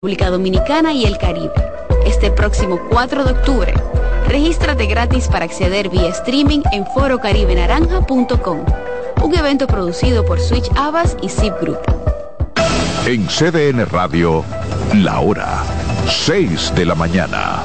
República Dominicana y el Caribe. Este próximo 4 de octubre, regístrate gratis para acceder vía streaming en forocaribenaranja.com. Un evento producido por Switch Abbas y Zip Group. En CDN Radio, la hora 6 de la mañana.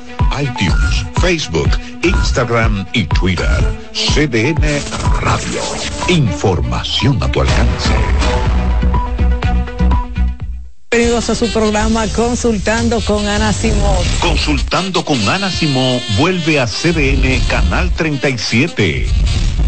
iTunes, Facebook, Instagram y Twitter. CDN Radio. Información a tu alcance. Bienvenidos a su programa Consultando con Ana Simón. Consultando con Ana Simón vuelve a CDN Canal 37.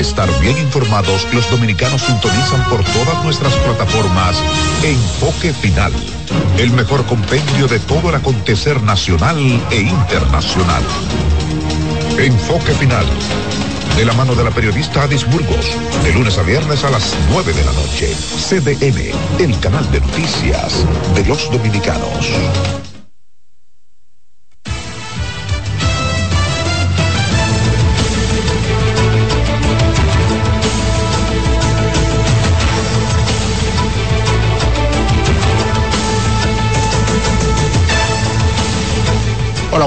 Estar bien informados, los dominicanos sintonizan por todas nuestras plataformas Enfoque Final, el mejor compendio de todo el acontecer nacional e internacional. Enfoque Final, de la mano de la periodista Adis Burgos, de lunes a viernes a las 9 de la noche. CDN, el canal de noticias de los dominicanos.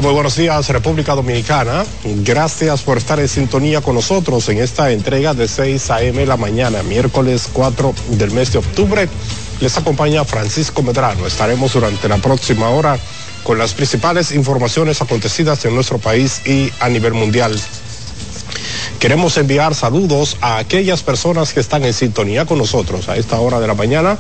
Muy buenos días República Dominicana. Gracias por estar en sintonía con nosotros en esta entrega de 6 a.m. la mañana, miércoles 4 del mes de octubre. Les acompaña Francisco Medrano. Estaremos durante la próxima hora con las principales informaciones acontecidas en nuestro país y a nivel mundial. Queremos enviar saludos a aquellas personas que están en sintonía con nosotros a esta hora de la mañana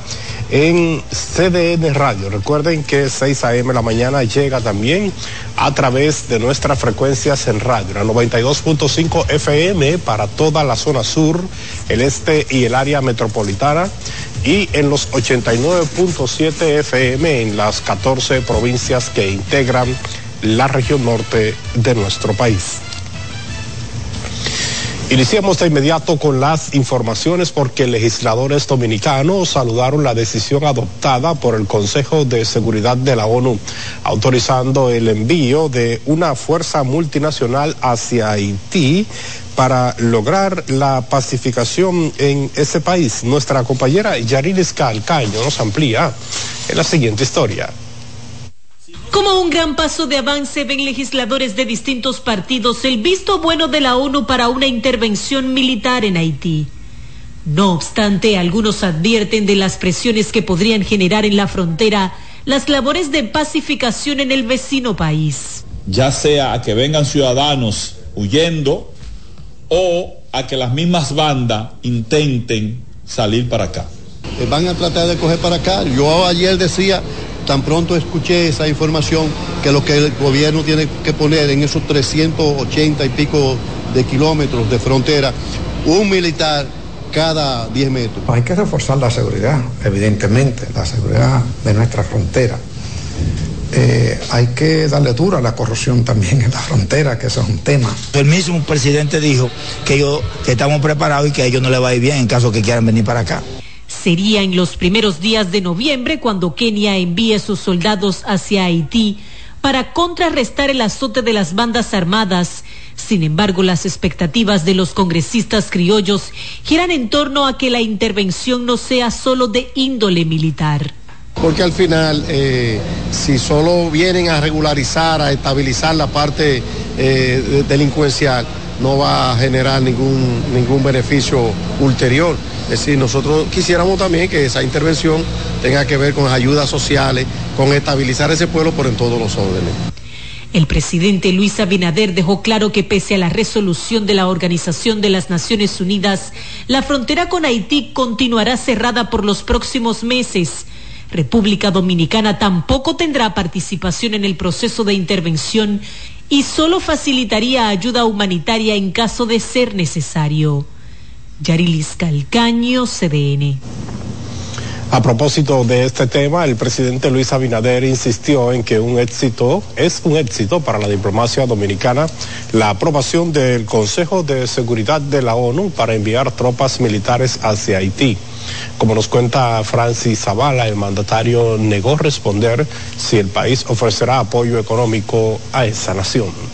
en CDN Radio. Recuerden que 6 a.m. la mañana llega también a través de nuestras frecuencias en radio, la 92.5 FM para toda la zona sur, el este y el área metropolitana y en los 89.7 FM en las 14 provincias que integran la región norte de nuestro país. Iniciamos de inmediato con las informaciones porque legisladores dominicanos saludaron la decisión adoptada por el Consejo de Seguridad de la ONU, autorizando el envío de una fuerza multinacional hacia Haití para lograr la pacificación en ese país. Nuestra compañera Yarilis Calcaño nos amplía en la siguiente historia. Como un gran paso de avance ven legisladores de distintos partidos el visto bueno de la ONU para una intervención militar en Haití. No obstante, algunos advierten de las presiones que podrían generar en la frontera las labores de pacificación en el vecino país. Ya sea a que vengan ciudadanos huyendo o a que las mismas bandas intenten salir para acá. Eh, van a tratar de coger para acá. Yo ayer decía, tan pronto escuché esa información, que lo que el gobierno tiene que poner en esos 380 y pico de kilómetros de frontera, un militar cada 10 metros. Hay que reforzar la seguridad, evidentemente, la seguridad de nuestra frontera. Eh, hay que darle duro a la corrupción también en la frontera, que eso es un tema. El mismo presidente dijo que, yo, que estamos preparados y que a ellos no les va a ir bien en caso que quieran venir para acá. Sería en los primeros días de noviembre cuando Kenia envíe sus soldados hacia Haití para contrarrestar el azote de las bandas armadas. Sin embargo, las expectativas de los congresistas criollos giran en torno a que la intervención no sea solo de índole militar. Porque al final, eh, si solo vienen a regularizar, a estabilizar la parte eh, delincuencial, no va a generar ningún, ningún beneficio ulterior. Es decir, nosotros quisiéramos también que esa intervención tenga que ver con las ayudas sociales, con estabilizar ese pueblo por en todos los órdenes. El presidente Luis Abinader dejó claro que pese a la resolución de la Organización de las Naciones Unidas, la frontera con Haití continuará cerrada por los próximos meses. República Dominicana tampoco tendrá participación en el proceso de intervención y solo facilitaría ayuda humanitaria en caso de ser necesario. Yarilis Calcaño, CDN. A propósito de este tema, el presidente Luis Abinader insistió en que un éxito es un éxito para la diplomacia dominicana la aprobación del Consejo de Seguridad de la ONU para enviar tropas militares hacia Haití. Como nos cuenta Francis Zavala, el mandatario negó responder si el país ofrecerá apoyo económico a esa nación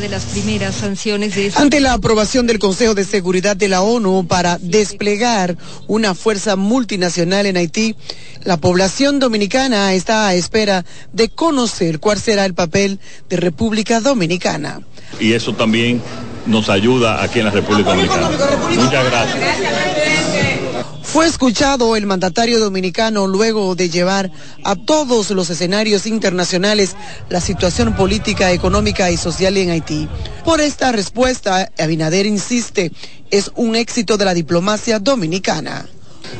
de las primeras sanciones de Ante la aprobación del Consejo de Seguridad de la ONU para desplegar una fuerza multinacional en Haití, la población dominicana está a espera de conocer cuál será el papel de República Dominicana. Y eso también nos ayuda aquí en la República Dominicana. Muchas gracias. Fue escuchado el mandatario dominicano luego de llevar a todos los escenarios internacionales la situación política, económica y social en Haití. Por esta respuesta, Abinader insiste, es un éxito de la diplomacia dominicana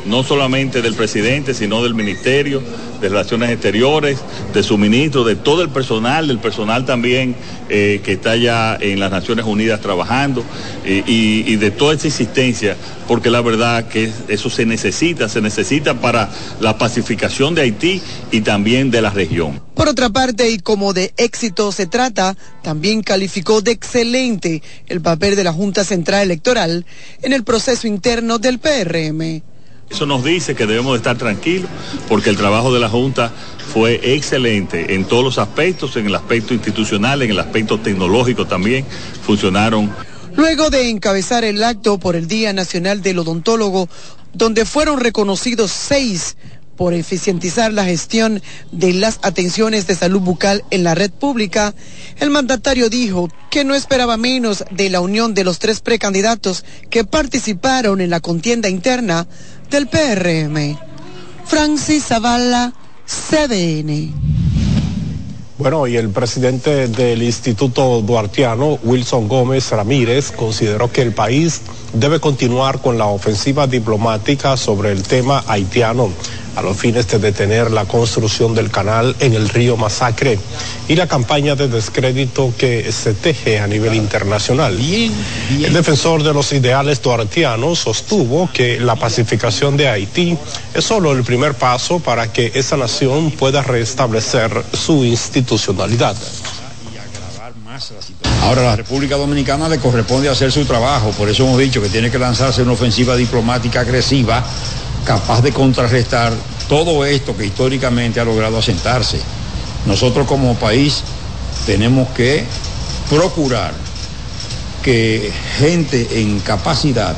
no solamente del presidente, sino del Ministerio de Relaciones Exteriores, de su ministro, de todo el personal, del personal también eh, que está ya en las Naciones Unidas trabajando eh, y, de toda esa insistencia, porque la verdad que eso se necesita, se necesita para la pacificación de Haití y también de la región. Por otra parte, y como de éxito se trata, también calificó de excelente el papel de la Junta Central Electoral en el proceso interno del PRM. Eso nos dice que debemos estar tranquilos porque el trabajo de la Junta fue excelente en todos los aspectos, en el aspecto institucional, en el aspecto tecnológico también, funcionaron. Luego de encabezar el acto por el Día Nacional del Odontólogo, donde fueron reconocidos seis por eficientizar la gestión de las atenciones de salud bucal en la red pública, el mandatario dijo que no esperaba menos de la unión de los tres precandidatos que participaron en la contienda interna del PRM. Francis Zavala, CDN. Bueno, y el presidente del Instituto Duartiano, Wilson Gómez Ramírez, consideró que el país debe continuar con la ofensiva diplomática sobre el tema haitiano a los fines de detener la construcción del canal en el río Masacre y la campaña de descrédito que se teje a nivel internacional. El defensor de los ideales duartianos sostuvo que la pacificación de Haití es solo el primer paso para que esa nación pueda restablecer su institucionalidad. Ahora a la República Dominicana le corresponde hacer su trabajo, por eso hemos dicho que tiene que lanzarse una ofensiva diplomática agresiva capaz de contrarrestar todo esto que históricamente ha logrado asentarse. Nosotros como país tenemos que procurar que gente en capacidad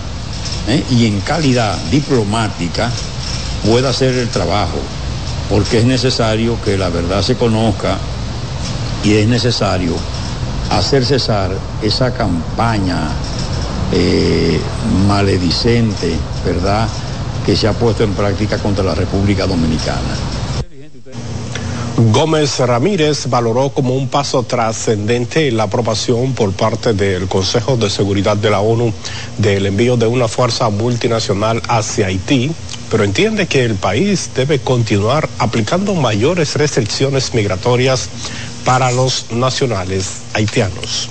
¿eh? y en calidad diplomática pueda hacer el trabajo, porque es necesario que la verdad se conozca y es necesario hacer cesar esa campaña eh, maledicente, ¿verdad? Que se ha puesto en práctica contra la República Dominicana. Gómez Ramírez valoró como un paso trascendente la aprobación por parte del Consejo de Seguridad de la ONU del envío de una fuerza multinacional hacia Haití, pero entiende que el país debe continuar aplicando mayores restricciones migratorias para los nacionales haitianos.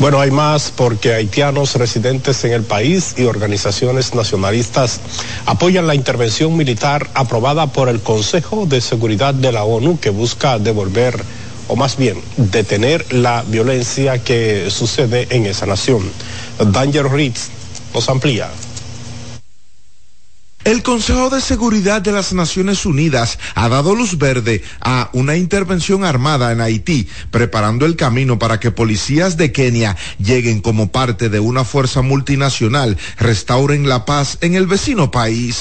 Bueno, hay más porque haitianos residentes en el país y organizaciones nacionalistas apoyan la intervención militar aprobada por el Consejo de Seguridad de la ONU que busca devolver o más bien detener la violencia que sucede en esa nación. Danger Ritz nos amplía. El Consejo de Seguridad de las Naciones Unidas ha dado luz verde a una intervención armada en Haití, preparando el camino para que policías de Kenia lleguen como parte de una fuerza multinacional, restauren la paz en el vecino país.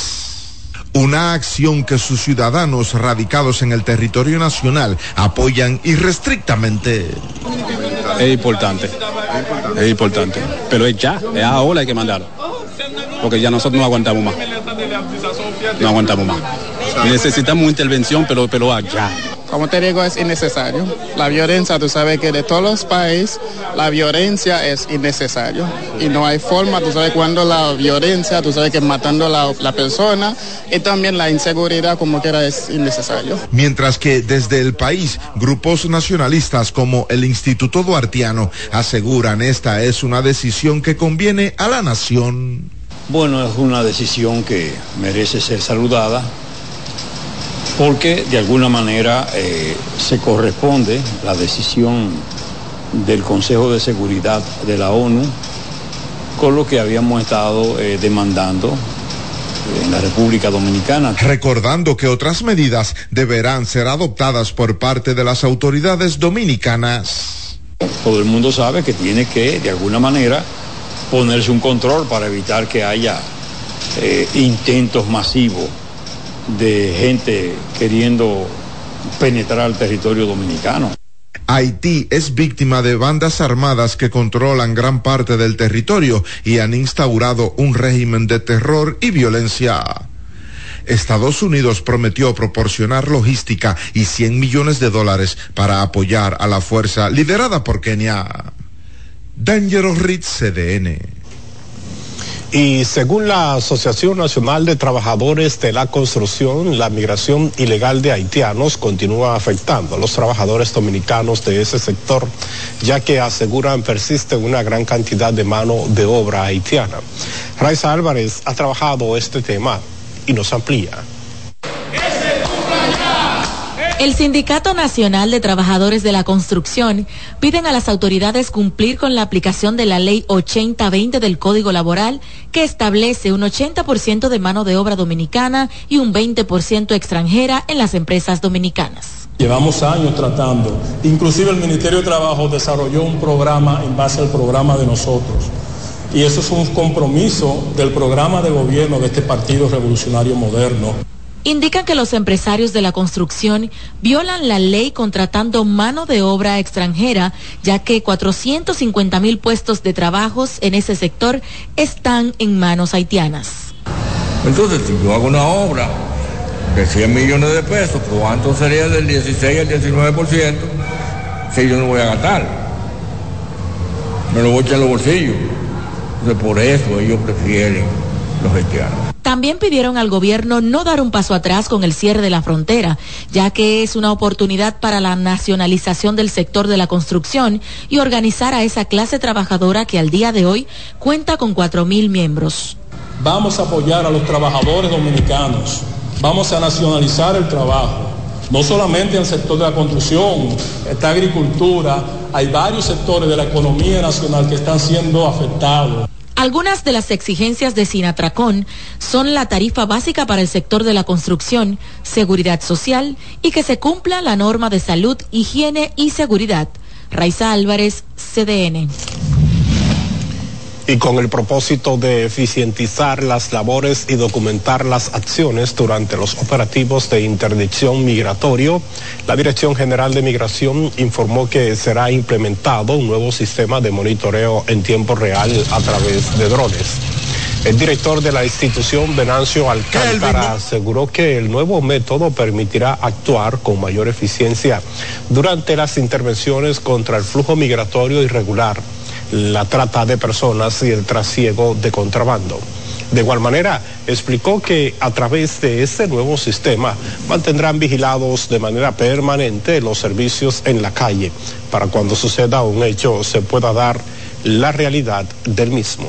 Una acción que sus ciudadanos radicados en el territorio nacional apoyan irrestrictamente. Es importante, es importante, pero es ya, es ahora hay que mandarlo porque ya nosotros no aguantamos más. No aguantamos más. Necesitamos intervención, pero, pero allá. Como te digo, es innecesario. La violencia, tú sabes que de todos los países, la violencia es innecesario. Y no hay forma, tú sabes, cuando la violencia, tú sabes que matando a la, la, persona y también la inseguridad, como quiera, es innecesario. Mientras que desde el país, grupos nacionalistas como el Instituto Duartiano aseguran esta es una decisión que conviene a la nación. Bueno, es una decisión que merece ser saludada porque de alguna manera eh, se corresponde la decisión del Consejo de Seguridad de la ONU con lo que habíamos estado eh, demandando en la República Dominicana. Recordando que otras medidas deberán ser adoptadas por parte de las autoridades dominicanas. Todo el mundo sabe que tiene que, de alguna manera, ponerse un control para evitar que haya eh, intentos masivos de gente queriendo penetrar al territorio dominicano. Haití es víctima de bandas armadas que controlan gran parte del territorio y han instaurado un régimen de terror y violencia. Estados Unidos prometió proporcionar logística y 100 millones de dólares para apoyar a la fuerza liderada por Kenia. Dangerous Ritz CDN. Y según la Asociación Nacional de Trabajadores de la Construcción, la migración ilegal de haitianos continúa afectando a los trabajadores dominicanos de ese sector, ya que aseguran persiste una gran cantidad de mano de obra haitiana. Raiza Álvarez ha trabajado este tema y nos amplía. El Sindicato Nacional de Trabajadores de la Construcción piden a las autoridades cumplir con la aplicación de la Ley 8020 del Código Laboral que establece un 80% de mano de obra dominicana y un 20% extranjera en las empresas dominicanas. Llevamos años tratando, inclusive el Ministerio de Trabajo desarrolló un programa en base al programa de nosotros. Y eso es un compromiso del programa de gobierno de este Partido Revolucionario Moderno indican que los empresarios de la construcción violan la ley contratando mano de obra extranjera, ya que 450 mil puestos de trabajos en ese sector están en manos haitianas. Entonces, si yo hago una obra de 100 millones de pesos, ¿cuánto sería del 16 al 19% si yo no voy a gastar? Me lo voy a echar en los bolsillos. Entonces, por eso ellos prefieren los haitianos. También pidieron al gobierno no dar un paso atrás con el cierre de la frontera, ya que es una oportunidad para la nacionalización del sector de la construcción y organizar a esa clase trabajadora que al día de hoy cuenta con cuatro mil miembros. Vamos a apoyar a los trabajadores dominicanos, vamos a nacionalizar el trabajo, no solamente en el sector de la construcción, esta agricultura, hay varios sectores de la economía nacional que están siendo afectados. Algunas de las exigencias de Sinatracón son la tarifa básica para el sector de la construcción, seguridad social y que se cumpla la norma de salud, higiene y seguridad. Raiza Álvarez, CDN y con el propósito de eficientizar las labores y documentar las acciones durante los operativos de interdicción migratorio, la Dirección General de Migración informó que será implementado un nuevo sistema de monitoreo en tiempo real a través de drones. El director de la institución, Venancio Alcántara, aseguró que el nuevo método permitirá actuar con mayor eficiencia durante las intervenciones contra el flujo migratorio irregular la trata de personas y el trasiego de contrabando. De igual manera, explicó que a través de este nuevo sistema mantendrán vigilados de manera permanente los servicios en la calle para cuando suceda un hecho se pueda dar la realidad del mismo.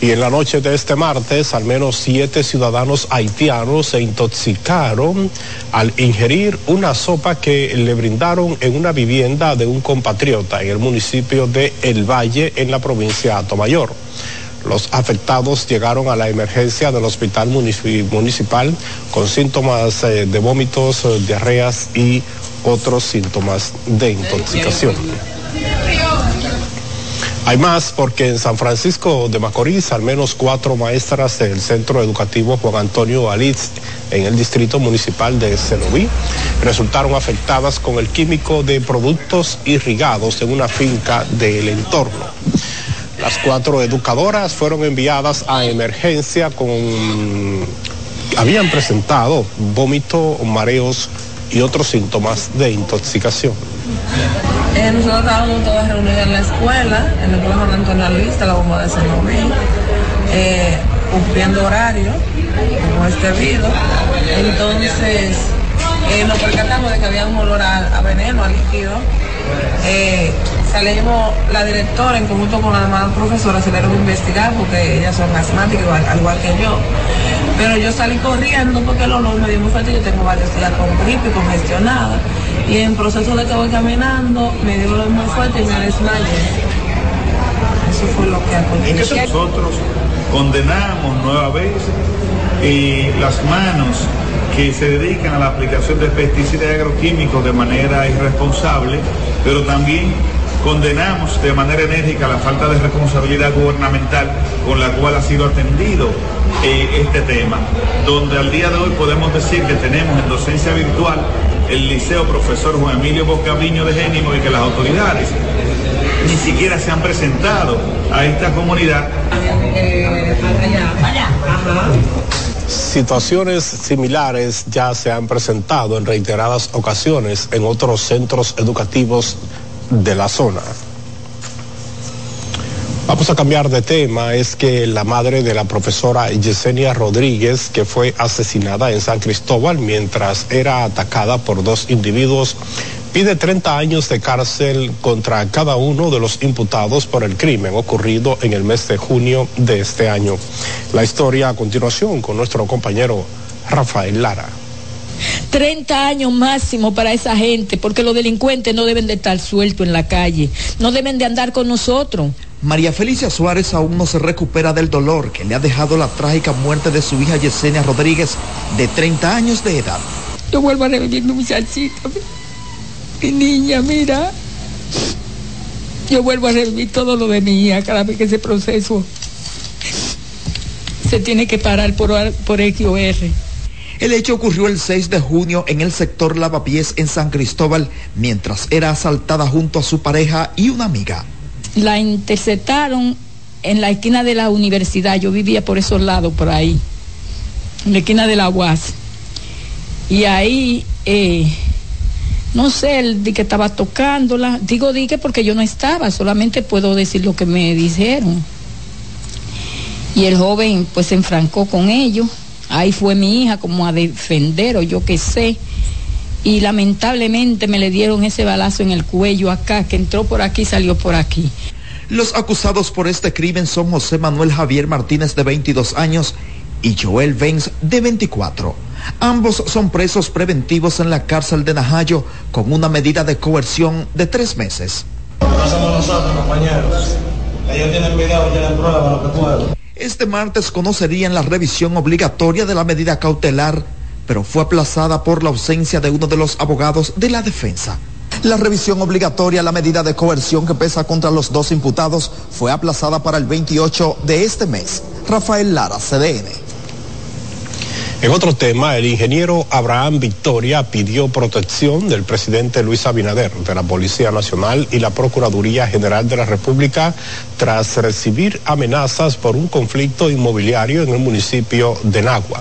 Y en la noche de este martes, al menos siete ciudadanos haitianos se intoxicaron al ingerir una sopa que le brindaron en una vivienda de un compatriota en el municipio de El Valle, en la provincia de Atomayor. Los afectados llegaron a la emergencia del hospital municipal con síntomas eh, de vómitos, eh, diarreas y otros síntomas de intoxicación. Hay más porque en San Francisco de Macorís al menos cuatro maestras del Centro Educativo Juan Antonio Alitz en el Distrito Municipal de Cenoví resultaron afectadas con el químico de productos irrigados en una finca del entorno. Las cuatro educadoras fueron enviadas a emergencia con... habían presentado vómito, mareos y otros síntomas de intoxicación. Eh, nosotros estábamos todos reunidos en la escuela, en el Colegio Antonio Luis, la bomba de San eh, cumpliendo horario, como este debido. Entonces, eh, nos percatamos de que había un olor a, veneno, a líquido. Eh, salimos, la directora en conjunto con la demás profesora se le a investigar porque ellas son asmáticas, igual, al igual que yo. Pero yo salí corriendo porque el olor me dio muy fuerte, yo tengo varios días con gripe, congestionada. Y en proceso de que voy caminando, me dio olor muy fuerte y me desmayé. Eso fue lo que aconteció. Nosotros condenamos nueva vez y las manos que se dedican a la aplicación de pesticidas agroquímicos de manera irresponsable, pero también condenamos de manera enérgica la falta de responsabilidad gubernamental con la cual ha sido atendido eh, este tema, donde al día de hoy podemos decir que tenemos en docencia virtual el liceo profesor Juan Emilio Boscaviño de Génimo y que las autoridades ni siquiera se han presentado a esta comunidad. Situaciones similares ya se han presentado en reiteradas ocasiones en otros centros educativos de la zona. Vamos a cambiar de tema. Es que la madre de la profesora Yesenia Rodríguez, que fue asesinada en San Cristóbal mientras era atacada por dos individuos, pide 30 años de cárcel contra cada uno de los imputados por el crimen ocurrido en el mes de junio de este año. La historia a continuación con nuestro compañero Rafael Lara. 30 años máximo para esa gente, porque los delincuentes no deben de estar sueltos en la calle, no deben de andar con nosotros. María Felicia Suárez aún no se recupera del dolor que le ha dejado la trágica muerte de su hija Yesenia Rodríguez, de 30 años de edad. Yo vuelvo a revivir mi muchachita, mi niña, mira. Yo vuelvo a revivir todo lo de mi hija cada vez que ese proceso se tiene que parar por, por X o R. El hecho ocurrió el 6 de junio en el sector Lavapiés en San Cristóbal, mientras era asaltada junto a su pareja y una amiga. La interceptaron en la esquina de la universidad, yo vivía por esos lados, por ahí. en la esquina de la UAS. Y ahí, eh, no sé, el de que estaba tocándola. Digo, dije porque yo no estaba, solamente puedo decir lo que me dijeron. Y el joven pues se enfrancó con ellos. Ahí fue mi hija como a defender o yo qué sé. Y lamentablemente me le dieron ese balazo en el cuello acá, que entró por aquí y salió por aquí. Los acusados por este crimen son José Manuel Javier Martínez de 22 años y Joel Benz de 24. Ambos son presos preventivos en la cárcel de Najayo con una medida de coerción de tres meses. No somos nosotros, compañeros. Ellos tienen video, tienen pruebas, lo que puedo. Este martes conocerían la revisión obligatoria de la medida cautelar, pero fue aplazada por la ausencia de uno de los abogados de la defensa. La revisión obligatoria a la medida de coerción que pesa contra los dos imputados fue aplazada para el 28 de este mes. Rafael Lara, CDN. En otro tema, el ingeniero Abraham Victoria pidió protección del presidente Luis Abinader, de la Policía Nacional y la Procuraduría General de la República tras recibir amenazas por un conflicto inmobiliario en el municipio de Nagua.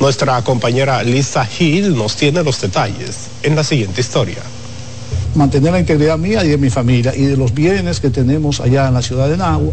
Nuestra compañera Lisa Hill nos tiene los detalles en la siguiente historia mantener la integridad mía y de mi familia y de los bienes que tenemos allá en la ciudad de Nagua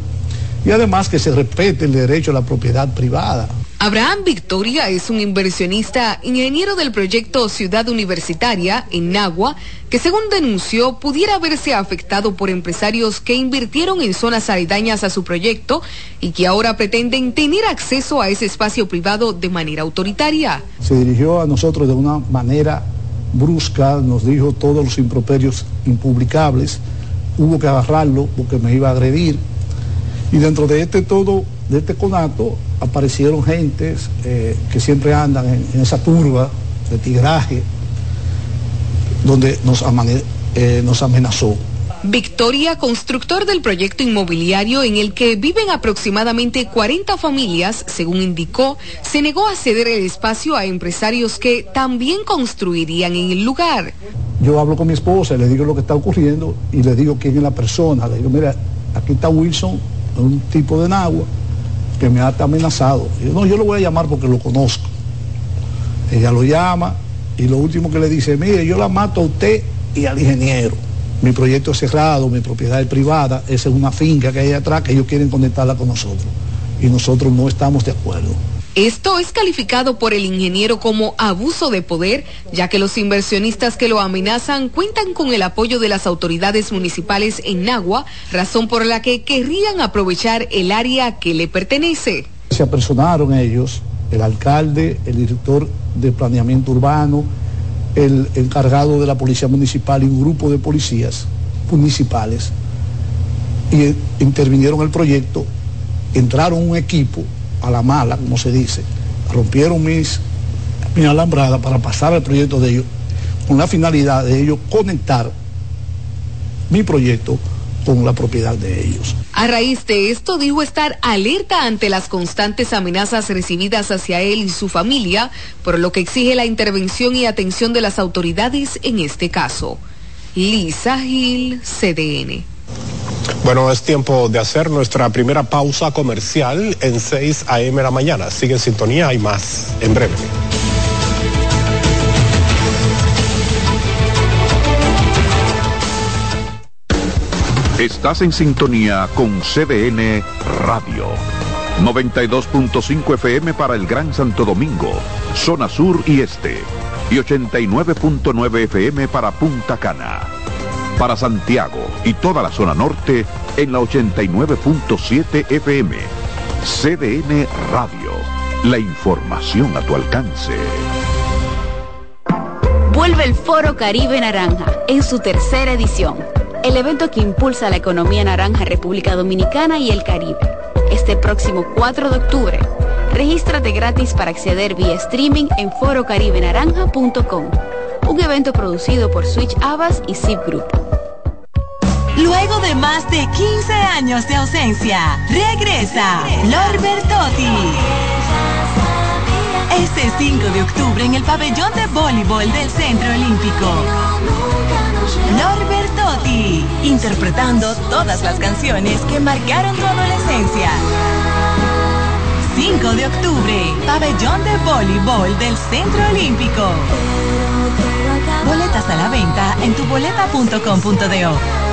y además que se respete el derecho a la propiedad privada. Abraham Victoria es un inversionista ingeniero del proyecto Ciudad Universitaria en Nagua, que según denunció pudiera haberse afectado por empresarios que invirtieron en zonas aledañas a su proyecto y que ahora pretenden tener acceso a ese espacio privado de manera autoritaria. Se dirigió a nosotros de una manera brusca, nos dijo todos los improperios impublicables, hubo que agarrarlo porque me iba a agredir. Y dentro de este todo, de este conato, aparecieron gentes eh, que siempre andan en, esa turba de tigraje, donde nos, eh, nos amenazó. Victoria, constructor del proyecto inmobiliario en el que viven aproximadamente 40 familias, según indicó, se negó a ceder el espacio a empresarios que también construirían en el lugar. Yo hablo con mi esposa, le digo lo que está ocurriendo y le digo quién es la persona. Le digo, mira, aquí está Wilson, un tipo de Nagua, que me ha amenazado. Yo, no, yo lo voy a llamar porque lo conozco. Ella lo llama y lo último que le dice, mire, yo la mato a usted y al ingeniero. Mi proyecto es cerrado, mi propiedad es privada, esa es una finca que hay atrás que ellos quieren conectarla con nosotros. Y nosotros no estamos de acuerdo. Esto es calificado por el ingeniero como abuso de poder, ya que los inversionistas que lo amenazan cuentan con el apoyo de las autoridades municipales en Nagua, razón por la que querrían aprovechar el área que le pertenece. Se apersonaron ellos, el alcalde, el director de planeamiento urbano, el encargado de la policía municipal y un grupo de policías municipales, y intervinieron el proyecto, entraron un equipo a la mala, como se dice, rompieron mis, mi alambrada para pasar el proyecto de ellos, con la finalidad de ellos conectar mi proyecto con la propiedad de ellos. A raíz de esto dijo estar alerta ante las constantes amenazas recibidas hacia él y su familia, por lo que exige la intervención y atención de las autoridades en este caso. Lisa Gil, CDN. Bueno, es tiempo de hacer nuestra primera pausa comercial en 6 a.m. la mañana. Sigue en sintonía, hay más en breve. Estás en sintonía con CDN Radio. 92.5 FM para el Gran Santo Domingo, zona sur y este. Y 89.9 FM para Punta Cana para Santiago y toda la zona norte en la 89.7 FM. CDN Radio. La información a tu alcance. Vuelve el Foro Caribe Naranja en su tercera edición. El evento que impulsa la economía naranja República Dominicana y el Caribe. Este próximo 4 de octubre. Regístrate gratis para acceder vía streaming en forocaribenaranja.com un evento producido por Switch Abbas y Zip Group. Luego de más de 15 años de ausencia, regresa Lor Bertotti. Este 5 de octubre en el pabellón de voleibol del Centro Olímpico. Lor Bertotti, interpretando todas las canciones que marcaron tu adolescencia. 5 de de octubre, pabellón de voleibol del Centro Olímpico. Boletas a la venta en tuboleta.com.do.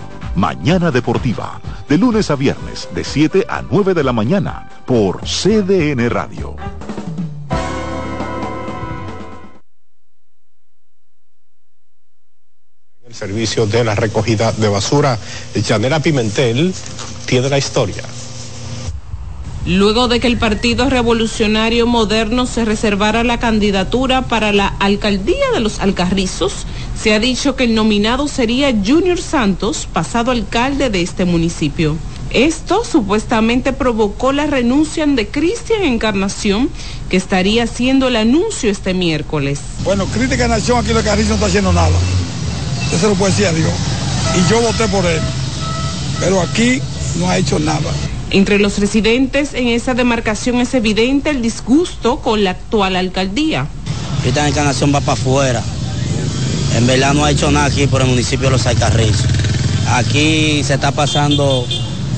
Mañana Deportiva, de lunes a viernes, de 7 a 9 de la mañana, por CDN Radio. El servicio de la recogida de basura, Llanera Pimentel, tiene la historia. Luego de que el Partido Revolucionario Moderno se reservara la candidatura para la alcaldía de los Alcarrizos, se ha dicho que el nominado sería Junior Santos, pasado alcalde de este municipio. Esto supuestamente provocó la renuncia de Cristian Encarnación, que estaría haciendo el anuncio este miércoles. Bueno, Crítica Nación aquí en Carrizo no está haciendo nada. Eso lo puede decir a Dios. Y yo voté por él. Pero aquí no ha hecho nada. Entre los residentes en esa demarcación es evidente el disgusto con la actual alcaldía. Cristian Encarnación va para afuera en verdad no ha hecho nada aquí por el municipio de Los Alcarrizos. Aquí se está pasando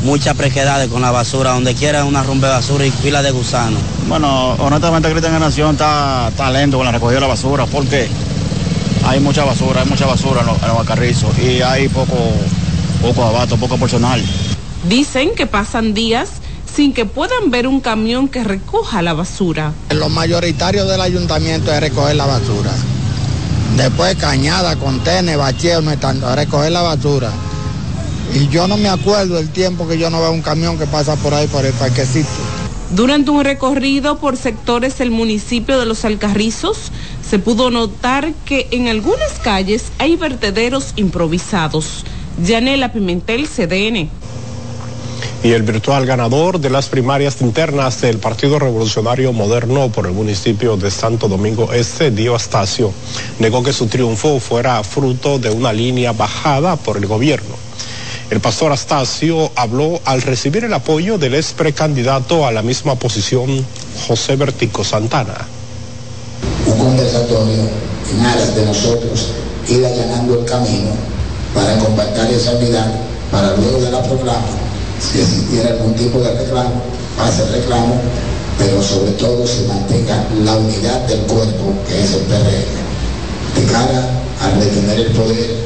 muchas prequedades con la basura, donde quiera una rumbe de basura y fila de gusanos. Bueno, honestamente Cristian Nación está, está lento con la recogida de la basura porque hay mucha basura, hay mucha basura en los, en Alcarrizos y hay poco, poco abato, poco personal. Dicen que pasan días sin que puedan ver un camión que recoja la basura. Lo mayoritario del ayuntamiento es recoger la basura. Después cañada, contener, bacheo, a recoger la basura. Y yo no me acuerdo el tiempo que yo no veo un camión que pasa por ahí por el parquecito. Durante un recorrido por sectores del municipio de Los Alcarrizos, se pudo notar que en algunas calles hay vertederos improvisados. Yanela Pimentel, CDN y el virtual ganador de las primarias internas del Partido Revolucionario Moderno por el municipio de Santo Domingo Este, Dio Astacio, negó que su triunfo fuera fruto de una línea bajada por el gobierno. El pastor Astacio habló al recibir el apoyo del ex precandidato a la misma posición, José Vertico Santana. Un conversatorio en aras de nosotros ir allanando el camino para compactar esa unidad para luego de la si existiera algún tipo de reclamo, pase el reclamo, pero sobre todo se mantenga la unidad del cuerpo que es el PRM. De cara a retener el poder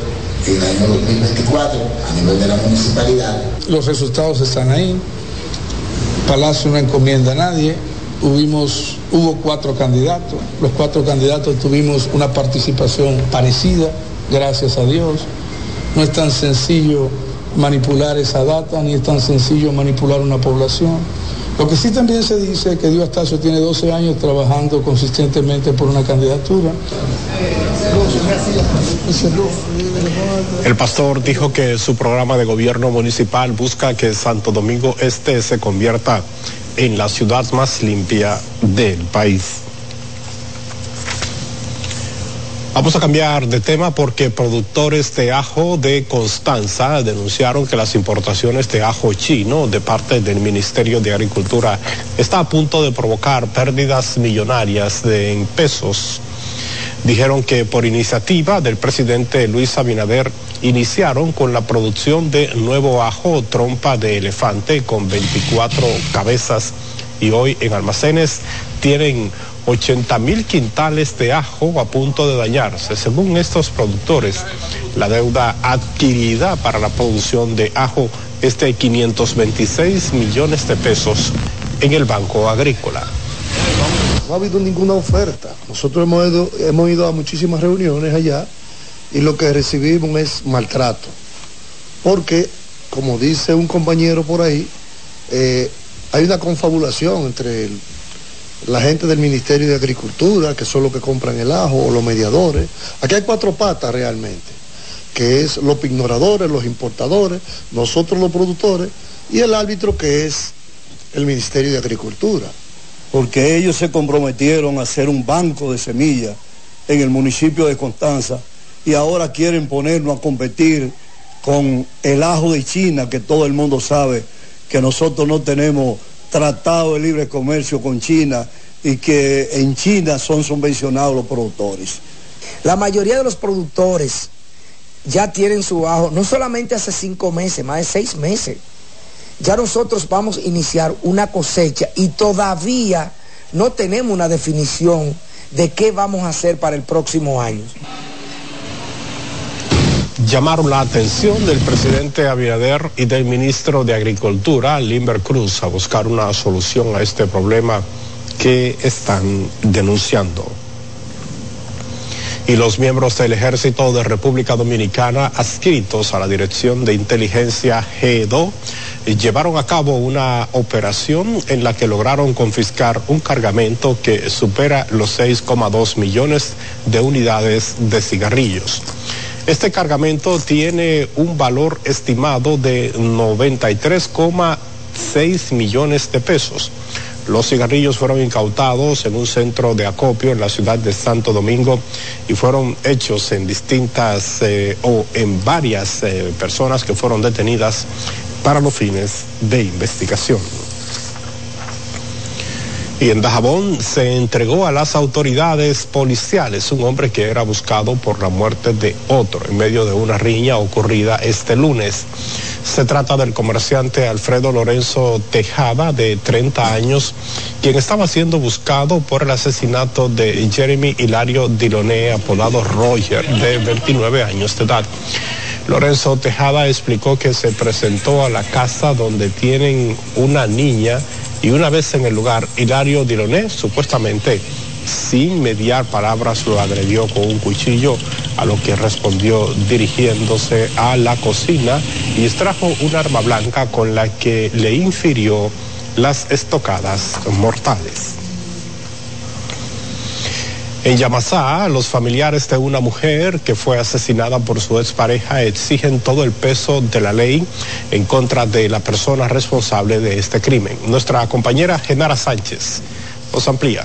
en el año 2024 a nivel de la municipalidad. Los resultados están ahí. Palacio no encomienda a nadie. Hubimos, hubo cuatro candidatos. Los cuatro candidatos tuvimos una participación parecida, gracias a Dios. No es tan sencillo manipular esa data, ni es tan sencillo manipular una población. Lo que sí también se dice es que Dios Astacio tiene 12 años trabajando consistentemente por una candidatura. El pastor dijo que su programa de gobierno municipal busca que Santo Domingo Este se convierta en la ciudad más limpia del país. Vamos a cambiar de tema porque productores de ajo de Constanza denunciaron que las importaciones de ajo chino de parte del Ministerio de Agricultura está a punto de provocar pérdidas millonarias de en pesos. Dijeron que por iniciativa del presidente Luis Abinader iniciaron con la producción de nuevo ajo trompa de elefante con 24 cabezas y hoy en almacenes tienen 80 mil quintales de ajo a punto de dañarse. Según estos productores, la deuda adquirida para la producción de ajo es de 526 millones de pesos en el Banco Agrícola. No ha habido ninguna oferta. Nosotros hemos ido, hemos ido a muchísimas reuniones allá y lo que recibimos es maltrato. Porque, como dice un compañero por ahí, eh, hay una confabulación entre el la gente del Ministerio de Agricultura, que son los que compran el ajo, o los mediadores. Aquí hay cuatro patas realmente, que es los ignoradores, los importadores, nosotros los productores, y el árbitro que es el Ministerio de Agricultura. porque ellos se comprometieron a hacer un banco de semillas en el municipio de Constanza y ahora quieren ponernos a competir con el ajo de China, que todo el mundo sabe que nosotros no tenemos tratado de libre comercio con China y que en China son subvencionados los productores. La mayoría de los productores ya tienen su ajo, no solamente hace cinco meses, más de seis meses. Ya nosotros vamos a iniciar una cosecha y todavía no tenemos una definición de qué vamos a hacer para el próximo año. Llamaron la atención del presidente Abinader y del ministro de Agricultura, Limber Cruz, a buscar una solución a este problema que están denunciando y los miembros del Ejército de República Dominicana adscritos a la Dirección de Inteligencia GEDO llevaron a cabo una operación en la que lograron confiscar un cargamento que supera los 6,2 millones de unidades de cigarrillos. Este cargamento tiene un valor estimado de 93,6 millones de pesos. Los cigarrillos fueron incautados en un centro de acopio en la ciudad de Santo Domingo y fueron hechos en distintas eh, o en varias eh, personas que fueron detenidas para los fines de investigación. Y en Dajabón se entregó a las autoridades policiales un hombre que era buscado por la muerte de otro en medio de una riña ocurrida este lunes. Se trata del comerciante Alfredo Lorenzo Tejada, de 30 años, quien estaba siendo buscado por el asesinato de Jeremy Hilario Diloné, apodado Roger, de 29 años de edad. Lorenzo Tejada explicó que se presentó a la casa donde tienen una niña y una vez en el lugar, Hilario Diloné supuestamente sin mediar palabras lo agredió con un cuchillo, a lo que respondió dirigiéndose a la cocina y extrajo un arma blanca con la que le infirió las estocadas mortales. En Yamasá, los familiares de una mujer que fue asesinada por su expareja exigen todo el peso de la ley en contra de la persona responsable de este crimen. Nuestra compañera Genara Sánchez nos amplía.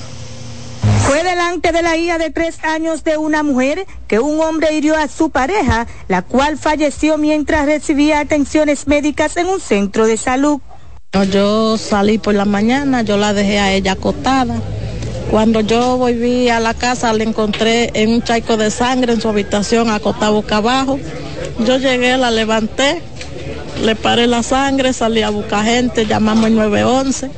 Fue delante de la hija de tres años de una mujer que un hombre hirió a su pareja, la cual falleció mientras recibía atenciones médicas en un centro de salud. Yo salí por la mañana, yo la dejé a ella acostada. Cuando yo volví a la casa la encontré en un chaico de sangre en su habitación acostada boca abajo. Yo llegué, la levanté, le paré la sangre, salí a buscar gente, llamamos el 911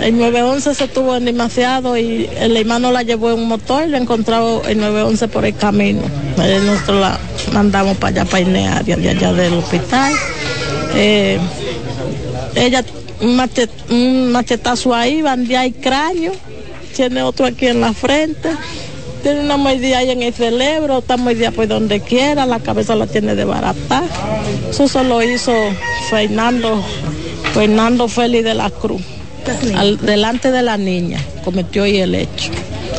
el 911 se tuvo demasiado y el hermano la llevó en un motor y le encontró el 911 por el camino. Nosotros la mandamos para allá, para el de allá del hospital. Eh, ella, un, machetazo ahí, bandía y cráneo, tiene otro aquí en la frente, tiene una mordida ahí en el cerebro, está mordida por donde quiera, la cabeza la tiene de barata. Eso se lo hizo Fernando, Fernando Félix de la Cruz delante de la niña cometió y el hecho.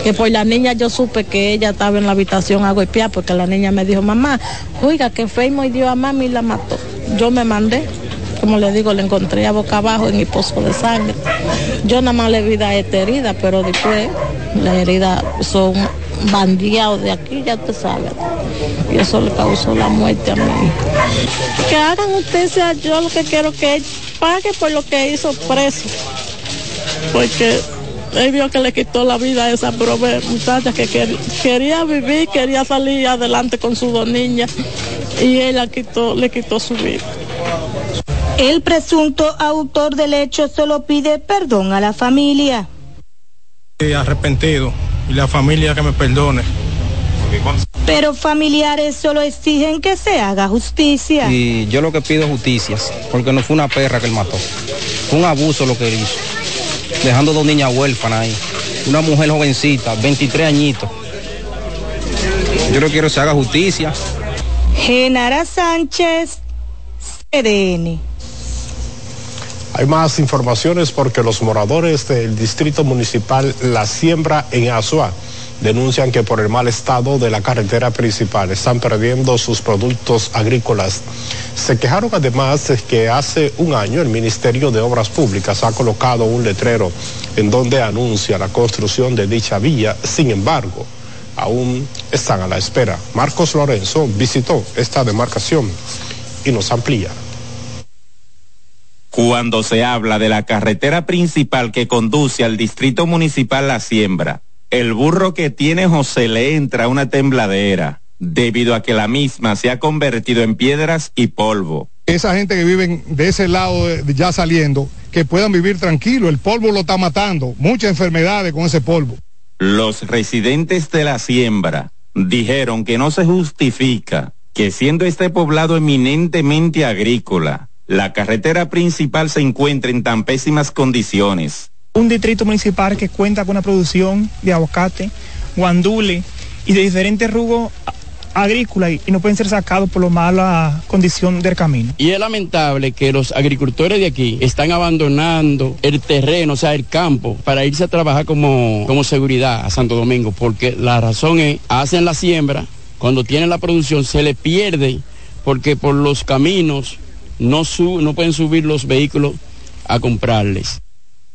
Que por la niña yo supe que ella estaba en la habitación a golpear porque la niña me dijo, mamá, oiga, que Feimo dio a mami y la mató. Yo me mandé, como le digo, le encontré a boca abajo en mi pozo de sangre. Yo nada más le vi da esta herida, pero después las heridas son bandeados de aquí, ya te sabes. Y eso le causó la muerte a mí. Que hagan ustedes, yo lo que quiero que pague por lo que hizo preso porque él vio que le quitó la vida a esa pobre muchacha que quería vivir, quería salir adelante con sus dos niñas y él le quitó su vida. El presunto autor del hecho solo pide perdón a la familia. Arrepentido y la familia que me perdone. Pero familiares solo exigen que se haga justicia. Y yo lo que pido es justicia, porque no fue una perra que él mató, fue un abuso lo que él hizo dejando dos niñas huérfanas ahí. Una mujer jovencita, 23 añitos. Yo no quiero que se haga justicia. Genara Sánchez, CDN. Hay más informaciones porque los moradores del distrito municipal La Siembra en Azua denuncian que por el mal estado de la carretera principal están perdiendo sus productos agrícolas. Se quejaron además de que hace un año el Ministerio de Obras Públicas ha colocado un letrero en donde anuncia la construcción de dicha vía, sin embargo, aún están a la espera. Marcos Lorenzo visitó esta demarcación y nos amplía. Cuando se habla de la carretera principal que conduce al distrito municipal La Siembra, el burro que tiene José le entra una tembladera, debido a que la misma se ha convertido en piedras y polvo. Esa gente que vive de ese lado ya saliendo, que puedan vivir tranquilo, el polvo lo está matando, muchas enfermedades con ese polvo. Los residentes de la siembra dijeron que no se justifica que siendo este poblado eminentemente agrícola, la carretera principal se encuentra en tan pésimas condiciones. Un distrito municipal que cuenta con una producción de aguacate, guandule y de diferentes rugos agrícolas y no pueden ser sacados por la mala condición del camino. Y es lamentable que los agricultores de aquí están abandonando el terreno, o sea, el campo, para irse a trabajar como, como seguridad a Santo Domingo, porque la razón es, hacen la siembra, cuando tienen la producción se le pierde, porque por los caminos no, no pueden subir los vehículos a comprarles.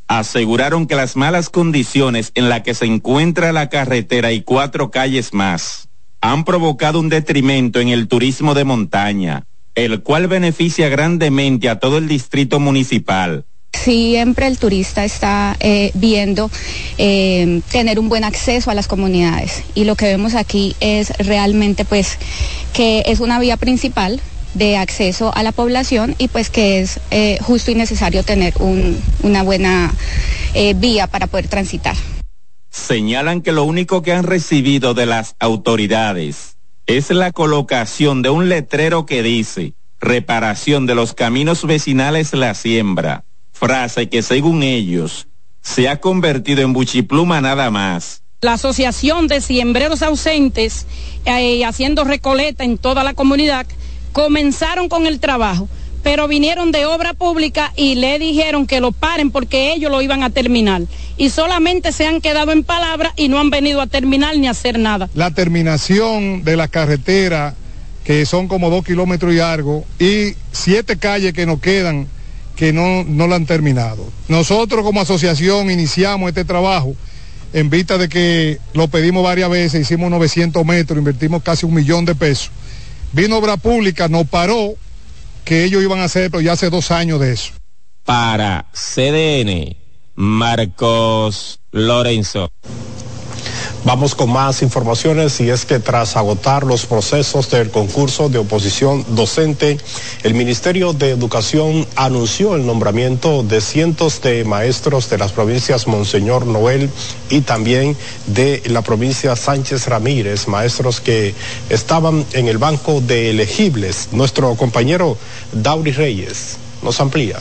Aseguraron que las malas condiciones en las que se encuentra la carretera y cuatro calles más han provocado un detrimento en el turismo de montaña, el cual beneficia grandemente a todo el distrito municipal. Siempre el turista está eh, viendo eh, tener un buen acceso a las comunidades y lo que vemos aquí es realmente pues que es una vía principal de acceso a la población y pues que es eh, justo y necesario tener un, una buena eh, vía para poder transitar. Señalan que lo único que han recibido de las autoridades es la colocación de un letrero que dice reparación de los caminos vecinales La Siembra, frase que según ellos se ha convertido en buchipluma nada más. La Asociación de Siembreros Ausentes, eh, haciendo recoleta en toda la comunidad, comenzaron con el trabajo, pero vinieron de obra pública y le dijeron que lo paren porque ellos lo iban a terminar. Y solamente se han quedado en palabras y no han venido a terminar ni a hacer nada. La terminación de la carretera, que son como dos kilómetros y algo, y siete calles que nos quedan que no, no la han terminado. Nosotros como asociación iniciamos este trabajo en vista de que lo pedimos varias veces, hicimos 900 metros, invertimos casi un millón de pesos Vino Obra Pública, nos paró que ellos iban a hacer, pero ya hace dos años de eso. Para CDN, Marcos Lorenzo. Vamos con más informaciones y es que tras agotar los procesos del concurso de oposición docente, el Ministerio de Educación anunció el nombramiento de cientos de maestros de las provincias Monseñor Noel y también de la provincia Sánchez Ramírez, maestros que estaban en el banco de elegibles. Nuestro compañero Dauri Reyes nos amplía.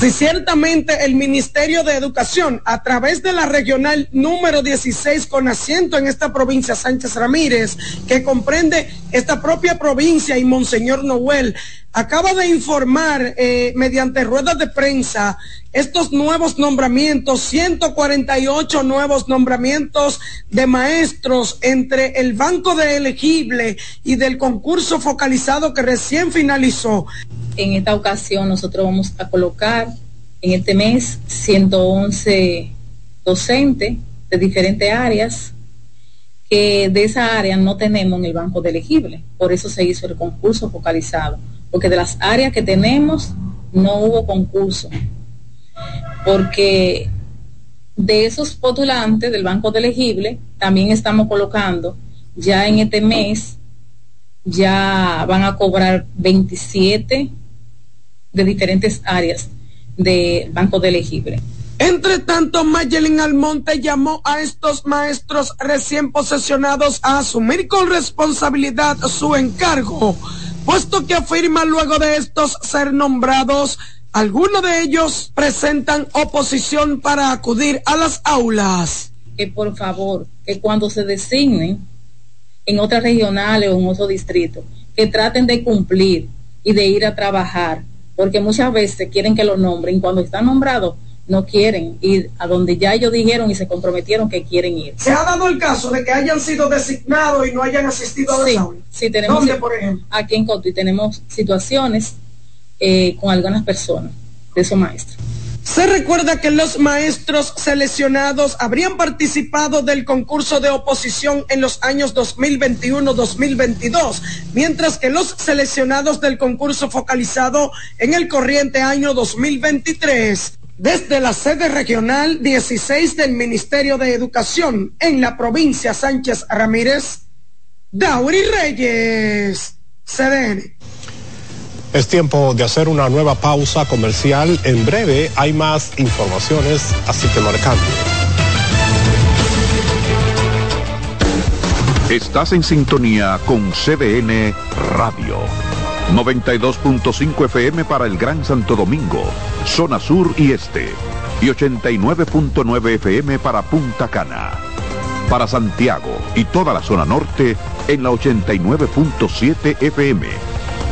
Si ciertamente el Ministerio de Educación, a través de la regional número 16 con asiento en esta provincia Sánchez Ramírez, que comprende esta propia provincia y Monseñor Noel, acaba de informar eh, mediante ruedas de prensa estos nuevos nombramientos, 148 nuevos nombramientos de maestros entre el Banco de Elegible y del concurso focalizado que recién finalizó en esta ocasión nosotros vamos a colocar en este mes 111 docentes de diferentes áreas que de esa área no tenemos en el banco de elegible. Por eso se hizo el concurso focalizado, porque de las áreas que tenemos no hubo concurso. Porque de esos postulantes del banco de elegible también estamos colocando ya en este mes ya van a cobrar 27 de diferentes áreas de Banco de Elegible. Entre tanto, Mayelin Almonte llamó a estos maestros recién posesionados a asumir con responsabilidad su encargo, puesto que afirma luego de estos ser nombrados, algunos de ellos presentan oposición para acudir a las aulas. Que por favor, que cuando se designen en otras regionales o en otro distrito, que traten de cumplir y de ir a trabajar porque muchas veces quieren que lo nombren. Cuando están nombrados, no quieren ir a donde ya ellos dijeron y se comprometieron que quieren ir. ¿Se ha dado el caso de que hayan sido designados y no hayan asistido a Sí, sí, tenemos ¿Dónde, por ejemplo? aquí en Coto y tenemos situaciones eh, con algunas personas de esos maestros. Se recuerda que los maestros seleccionados habrían participado del concurso de oposición en los años 2021-2022, mientras que los seleccionados del concurso focalizado en el corriente año 2023. Desde la sede regional 16 del Ministerio de Educación en la provincia Sánchez Ramírez, Dauri Reyes, CDN. Es tiempo de hacer una nueva pausa comercial. En breve hay más informaciones, así que no le. Estás en sintonía con CDN Radio. 92.5 FM para el Gran Santo Domingo, zona sur y este. Y 89.9 FM para Punta Cana. Para Santiago y toda la zona norte en la 89.7 FM.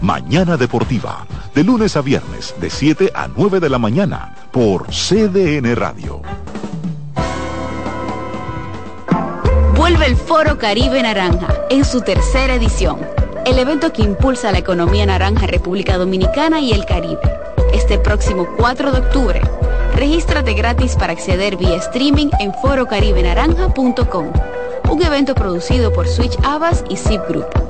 Mañana Deportiva, de lunes a viernes, de 7 a 9 de la mañana, por CDN Radio. Vuelve el Foro Caribe Naranja en su tercera edición, el evento que impulsa la economía naranja República Dominicana y el Caribe. Este próximo 4 de octubre, regístrate gratis para acceder vía streaming en forocaribenaranja.com, un evento producido por Switch Abbas y Zip Group.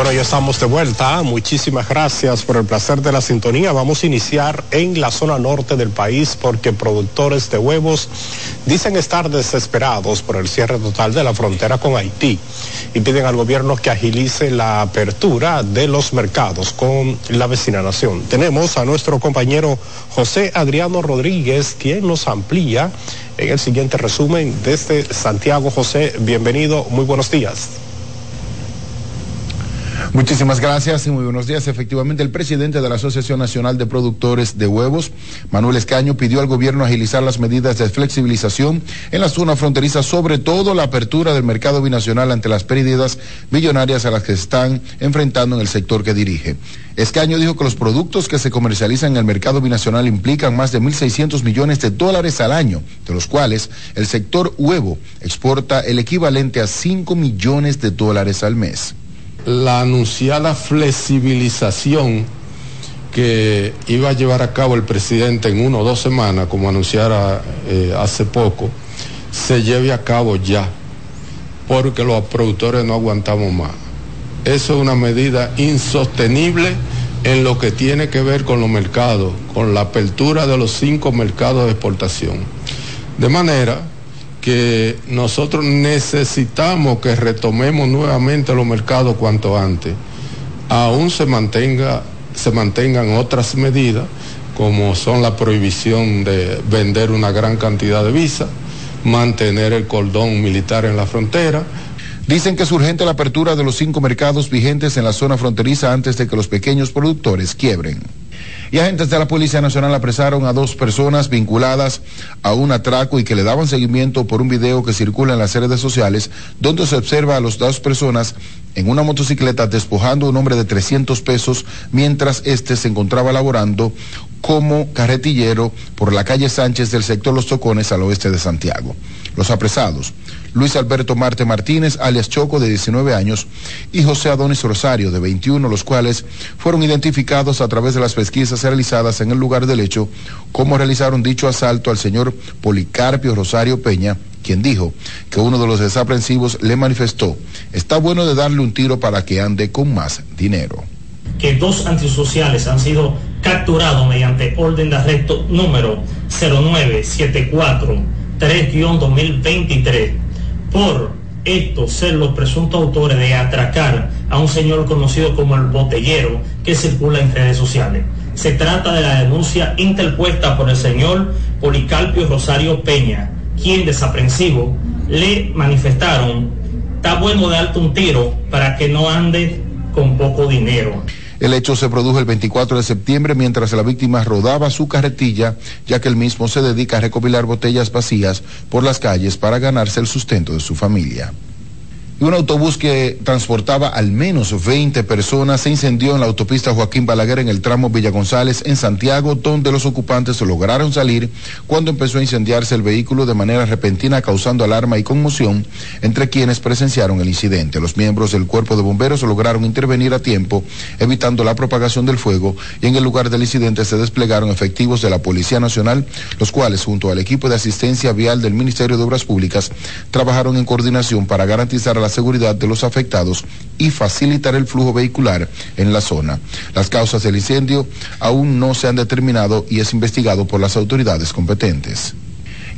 Bueno, ya estamos de vuelta. Muchísimas gracias por el placer de la sintonía. Vamos a iniciar en la zona norte del país porque productores de huevos dicen estar desesperados por el cierre total de la frontera con Haití y piden al gobierno que agilice la apertura de los mercados con la vecina nación. Tenemos a nuestro compañero José Adriano Rodríguez, quien nos amplía en el siguiente resumen desde Santiago. José, bienvenido, muy buenos días. Muchísimas gracias y muy buenos días. Efectivamente, el presidente de la Asociación Nacional de Productores de Huevos, Manuel Escaño, pidió al gobierno agilizar las medidas de flexibilización en la zona fronteriza, sobre todo la apertura del mercado binacional ante las pérdidas millonarias a las que están enfrentando en el sector que dirige. Escaño dijo que los productos que se comercializan en el mercado binacional implican más de 1.600 millones de dólares al año, de los cuales el sector huevo exporta el equivalente a 5 millones de dólares al mes la anunciada flexibilización que iba a llevar a cabo el presidente en una o dos semanas, como anunciara eh, hace poco, se lleve a cabo ya, porque los productores no aguantamos más. Eso es una medida insostenible en lo que tiene que ver con los mercados, con la apertura de los cinco mercados de exportación. De manera que nosotros necesitamos que retomemos nuevamente los mercados cuanto antes. Aún se mantenga, se mantengan otras medidas, como son la prohibición de vender una gran cantidad de visas, mantener el cordón militar en la frontera, Dicen que es urgente la apertura de los cinco mercados vigentes en la zona fronteriza antes de que los pequeños productores quiebren. Y agentes de la Policía Nacional apresaron a dos personas vinculadas a un atraco y que le daban seguimiento por un video que circula en las redes sociales donde se observa a las dos personas en una motocicleta despojando a un hombre de 300 pesos mientras éste se encontraba laborando como carretillero por la calle Sánchez del sector Los Tocones al oeste de Santiago. Los apresados, Luis Alberto Marte Martínez, alias Choco, de 19 años, y José Adonis Rosario, de 21, los cuales fueron identificados a través de las pesquisas realizadas en el lugar del hecho, como realizaron dicho asalto al señor Policarpio Rosario Peña, quien dijo que uno de los desaprensivos le manifestó, está bueno de darle un tiro para que ande con más dinero. Que dos antisociales han sido capturados mediante orden de arresto número 0974-3-2023 por estos ser los presuntos autores de atracar a un señor conocido como el botellero que circula en redes sociales. Se trata de la denuncia interpuesta por el señor Policarpio Rosario Peña, quien desaprensivo le manifestaron, está bueno darte un tiro para que no ande con poco dinero. El hecho se produjo el 24 de septiembre mientras la víctima rodaba su carretilla, ya que el mismo se dedica a recopilar botellas vacías por las calles para ganarse el sustento de su familia y un autobús que transportaba al menos 20 personas se incendió en la autopista Joaquín Balaguer en el tramo Villa González en Santiago, donde los ocupantes lograron salir cuando empezó a incendiarse el vehículo de manera repentina, causando alarma y conmoción entre quienes presenciaron el incidente. Los miembros del cuerpo de bomberos lograron intervenir a tiempo, evitando la propagación del fuego, y en el lugar del incidente se desplegaron efectivos de la Policía Nacional, los cuales, junto al equipo de asistencia vial del Ministerio de Obras Públicas, trabajaron en coordinación para garantizar la seguridad de los afectados y facilitar el flujo vehicular en la zona. Las causas del incendio aún no se han determinado y es investigado por las autoridades competentes.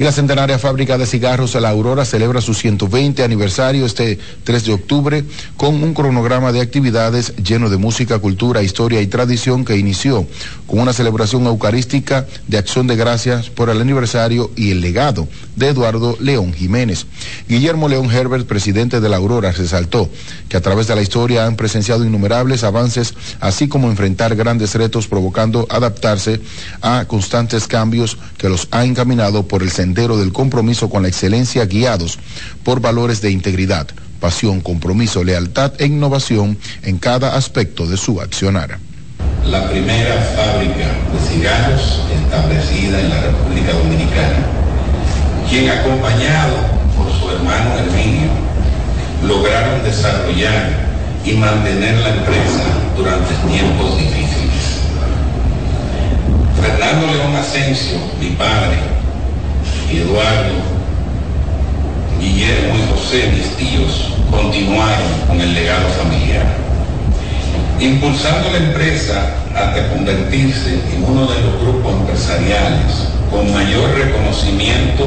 Y la centenaria fábrica de cigarros La Aurora celebra su 120 aniversario este 3 de octubre con un cronograma de actividades lleno de música, cultura, historia y tradición que inició con una celebración eucarística de acción de gracias por el aniversario y el legado de Eduardo León Jiménez. Guillermo León Herbert, presidente de La Aurora, resaltó que a través de la historia han presenciado innumerables avances, así como enfrentar grandes retos provocando adaptarse a constantes cambios que los ha encaminado por el sendero del compromiso con la excelencia guiados por valores de integridad, pasión, compromiso, lealtad e innovación en cada aspecto de su accionar. La primera fábrica de cigarros establecida en la República Dominicana, quien acompañado por su hermano Herminio, lograron desarrollar y mantener la empresa durante tiempos difíciles. Fernando León Asensio, mi padre, Eduardo, Guillermo y José, mis tíos, continuaron con el legado familiar, impulsando la empresa hasta convertirse en uno de los grupos empresariales con mayor reconocimiento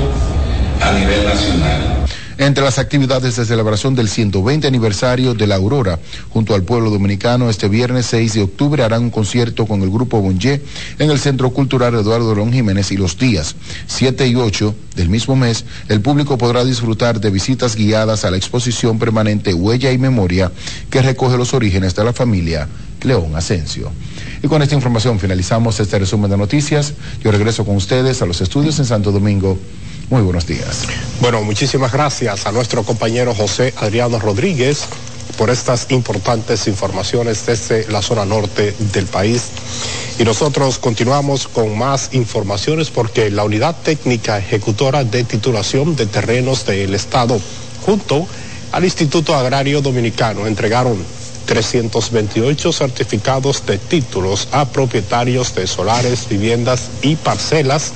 a nivel nacional entre las actividades de celebración del 120 aniversario de la Aurora, junto al pueblo dominicano, este viernes 6 de octubre harán un concierto con el grupo Bonje en el Centro Cultural Eduardo León Jiménez y los días 7 y 8 del mismo mes, el público podrá disfrutar de visitas guiadas a la exposición permanente Huella y Memoria que recoge los orígenes de la familia León Asensio. Y con esta información finalizamos este resumen de noticias. Yo regreso con ustedes a los estudios en Santo Domingo muy buenos días. Bueno, muchísimas gracias a nuestro compañero José Adriano Rodríguez por estas importantes informaciones desde la zona norte del país. Y nosotros continuamos con más informaciones porque la Unidad Técnica Ejecutora de Titulación de Terrenos del Estado, junto al Instituto Agrario Dominicano, entregaron 328 certificados de títulos a propietarios de solares, viviendas y parcelas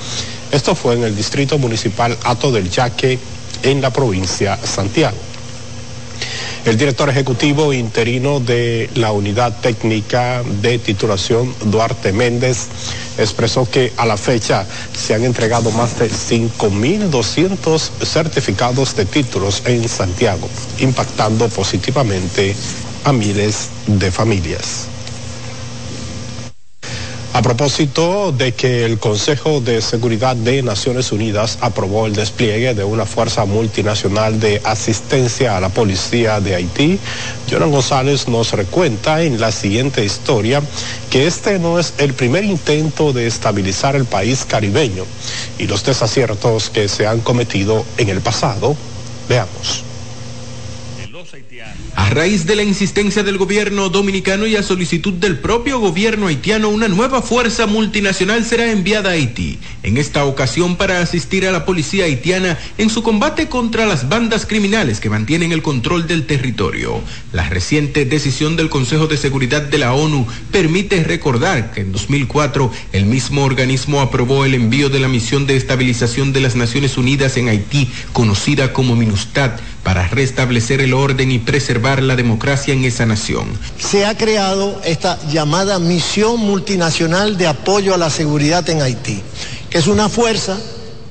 esto fue en el distrito municipal Ato del Yaque, en la provincia Santiago. El director ejecutivo interino de la Unidad Técnica de Titulación, Duarte Méndez, expresó que a la fecha se han entregado más de 5.200 certificados de títulos en Santiago, impactando positivamente a miles de familias. A propósito de que el Consejo de Seguridad de Naciones Unidas aprobó el despliegue de una fuerza multinacional de asistencia a la policía de Haití, Jonan González nos recuenta en la siguiente historia que este no es el primer intento de estabilizar el país caribeño y los desaciertos que se han cometido en el pasado. Veamos. A raíz de la insistencia del gobierno dominicano y a solicitud del propio gobierno haitiano, una nueva fuerza multinacional será enviada a Haití, en esta ocasión para asistir a la policía haitiana en su combate contra las bandas criminales que mantienen el control del territorio. La reciente decisión del Consejo de Seguridad de la ONU permite recordar que en 2004 el mismo organismo aprobó el envío de la misión de estabilización de las Naciones Unidas en Haití, conocida como MINUSTAT, para restablecer el orden y preservar la democracia en esa nación. Se ha creado esta llamada Misión Multinacional de Apoyo a la Seguridad en Haití, que es una fuerza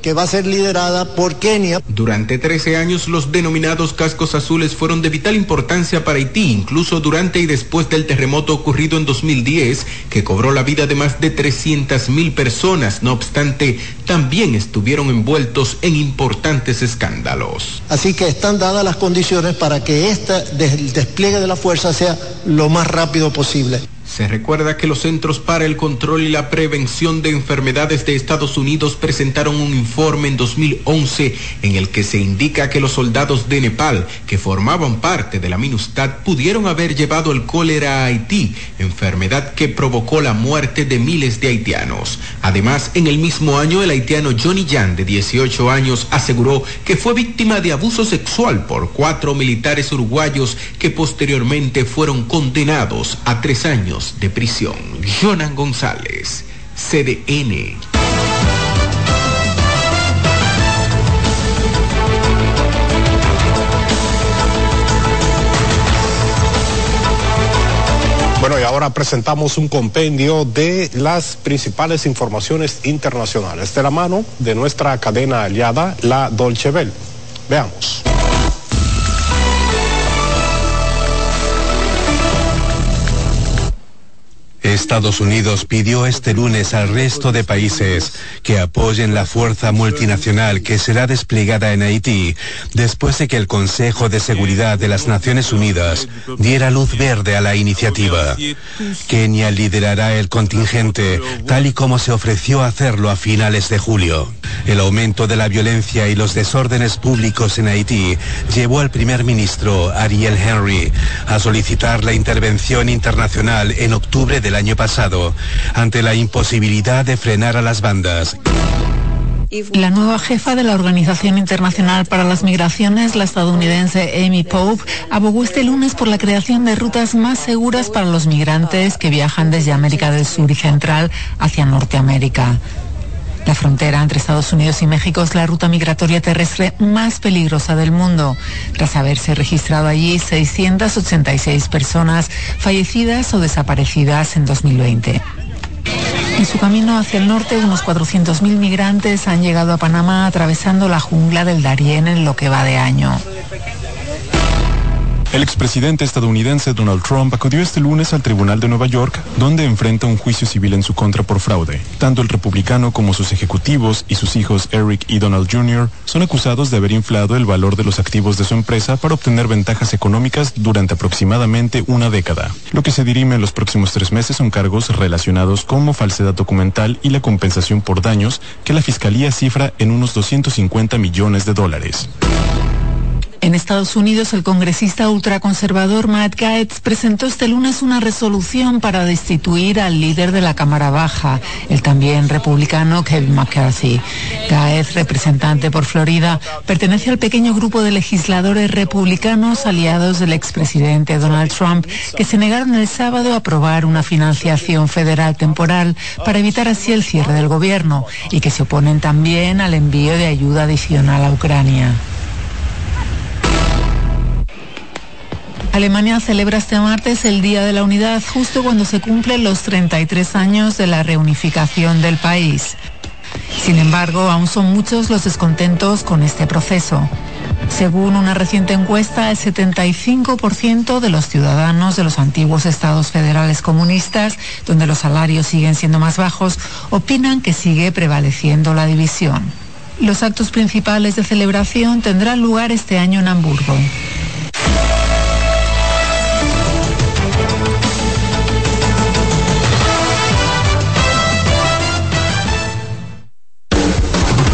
que va a ser liderada por Kenia. Durante 13 años los denominados cascos azules fueron de vital importancia para Haití, incluso durante y después del terremoto ocurrido en 2010, que cobró la vida de más de 300 mil personas. No obstante, también estuvieron envueltos en importantes escándalos. Así que están dadas las condiciones para que este despliegue de la fuerza sea lo más rápido posible. Se recuerda que los Centros para el Control y la Prevención de Enfermedades de Estados Unidos presentaron un informe en 2011 en el que se indica que los soldados de Nepal que formaban parte de la MINUSTAD pudieron haber llevado el cólera a Haití, enfermedad que provocó la muerte de miles de haitianos. Además, en el mismo año el haitiano Johnny Jan, de 18 años, aseguró que fue víctima de abuso sexual por cuatro militares uruguayos que posteriormente fueron condenados a tres años de prisión. Jonan González, CDN. Bueno, y ahora presentamos un compendio de las principales informaciones internacionales de la mano de nuestra cadena aliada, la Dolce Bell. Veamos. Estados Unidos pidió este lunes al resto de países que apoyen la fuerza multinacional que será desplegada en Haití después de que el Consejo de Seguridad de las Naciones Unidas diera luz verde a la iniciativa. Kenia liderará el contingente tal y como se ofreció hacerlo a finales de julio. El aumento de la violencia y los desórdenes públicos en Haití llevó al primer ministro Ariel Henry a solicitar la intervención internacional en octubre del año pasado ante la imposibilidad de frenar a las bandas. La nueva jefa de la Organización Internacional para las Migraciones, la estadounidense Amy Pope, abogó este lunes por la creación de rutas más seguras para los migrantes que viajan desde América del Sur y Central hacia Norteamérica. La frontera entre Estados Unidos y México es la ruta migratoria terrestre más peligrosa del mundo, tras haberse registrado allí 686 personas fallecidas o desaparecidas en 2020. En su camino hacia el norte, unos 400.000 migrantes han llegado a Panamá atravesando la jungla del Darién en lo que va de año. El expresidente estadounidense Donald Trump acudió este lunes al Tribunal de Nueva York, donde enfrenta un juicio civil en su contra por fraude. Tanto el republicano como sus ejecutivos y sus hijos Eric y Donald Jr. son acusados de haber inflado el valor de los activos de su empresa para obtener ventajas económicas durante aproximadamente una década. Lo que se dirime en los próximos tres meses son cargos relacionados como falsedad documental y la compensación por daños que la fiscalía cifra en unos 250 millones de dólares. En Estados Unidos, el congresista ultraconservador Matt Gaetz presentó este lunes una resolución para destituir al líder de la Cámara Baja, el también republicano Kevin McCarthy. Gaetz, representante por Florida, pertenece al pequeño grupo de legisladores republicanos aliados del expresidente Donald Trump que se negaron el sábado a aprobar una financiación federal temporal para evitar así el cierre del gobierno y que se oponen también al envío de ayuda adicional a Ucrania. Alemania celebra este martes el Día de la Unidad justo cuando se cumplen los 33 años de la reunificación del país. Sin embargo, aún son muchos los descontentos con este proceso. Según una reciente encuesta, el 75% de los ciudadanos de los antiguos estados federales comunistas, donde los salarios siguen siendo más bajos, opinan que sigue prevaleciendo la división. Los actos principales de celebración tendrán lugar este año en Hamburgo.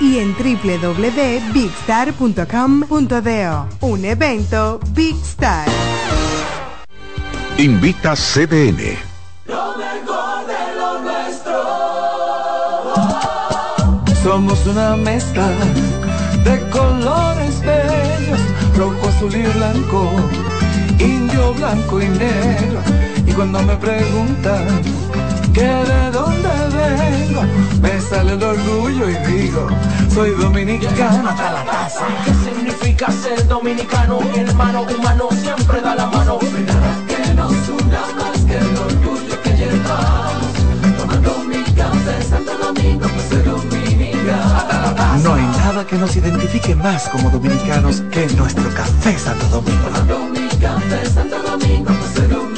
y en www.bigstar.com.do. Un evento Big Star. Invita CDN. Lo mejor de lo nuestro. Somos una mezcla de colores bellos, rojo, azul y blanco, indio, blanco y negro. Y cuando me preguntan que de dónde me sale el orgullo y digo, soy dominicano hasta la casa. ¿Qué significa ser dominicano? Mi hermano humano siempre da la mano. que nos una más que el orgullo que llevamos. Tomando mi café Santo Domingo, pues soy dominicano. No hay nada que nos identifique más como dominicanos que nuestro café Santo Domingo. Tomando mi café Santo Domingo, pues soy dominicano.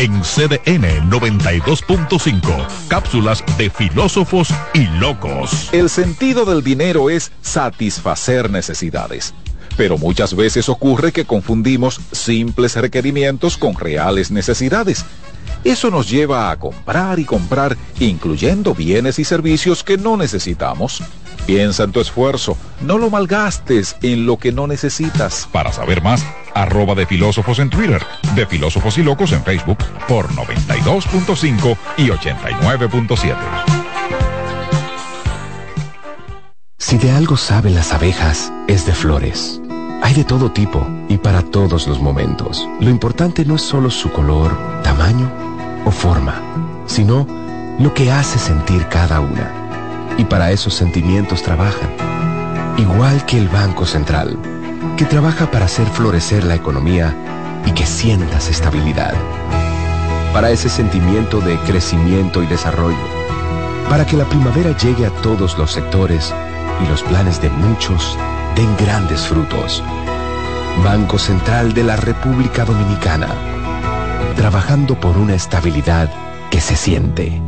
En CDN 92.5, cápsulas de filósofos y locos. El sentido del dinero es satisfacer necesidades. Pero muchas veces ocurre que confundimos simples requerimientos con reales necesidades. Eso nos lleva a comprar y comprar, incluyendo bienes y servicios que no necesitamos. Piensa en tu esfuerzo, no lo malgastes en lo que no necesitas. Para saber más, arroba de filósofos en Twitter, de filósofos y locos en Facebook por 92.5 y 89.7. Si de algo saben las abejas, es de flores. Hay de todo tipo y para todos los momentos. Lo importante no es solo su color, tamaño o forma, sino lo que hace sentir cada una. Y para esos sentimientos trabajan. Igual que el Banco Central, que trabaja para hacer florecer la economía y que sientas estabilidad. Para ese sentimiento de crecimiento y desarrollo. Para que la primavera llegue a todos los sectores y los planes de muchos den grandes frutos. Banco Central de la República Dominicana. Trabajando por una estabilidad que se siente.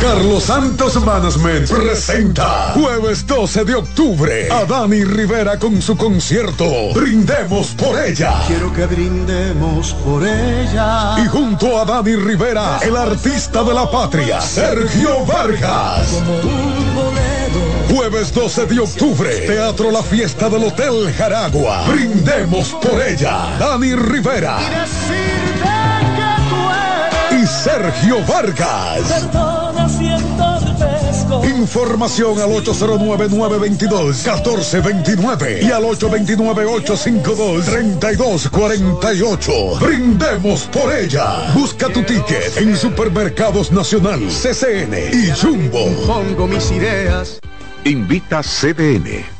Carlos Santos Management presenta jueves 12 de octubre a Dani Rivera con su concierto Brindemos por ella. Quiero que brindemos por ella. Y junto a Dani Rivera, el artista de la patria, Sergio Vargas. Jueves 12 de octubre, Teatro La Fiesta del Hotel Jaragua. Brindemos por ella. Dani Rivera. Y Sergio Vargas. Información al 809-922-1429 y al 829-852-3248. Brindemos por ella. Busca tu ticket en Supermercados Nacional, CCN y Jumbo. Pongo mis ideas. Invita CDN.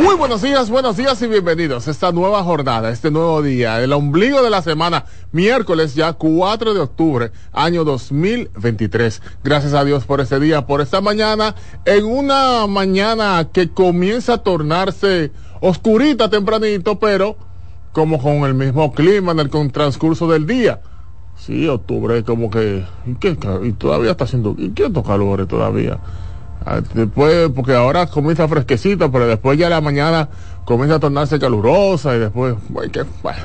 Muy buenos días, buenos días y bienvenidos a esta nueva jornada, este nuevo día, el ombligo de la semana, miércoles ya 4 de octubre, año 2023. Gracias a Dios por este día, por esta mañana, en una mañana que comienza a tornarse oscurita tempranito, pero como con el mismo clima en el transcurso del día. Sí, octubre como que, ¿y, todavía está haciendo, ¿y qué calores todavía? Ah, Después, porque ahora comienza fresquecita, pero después ya la mañana comienza a tornarse calurosa y después, bueno,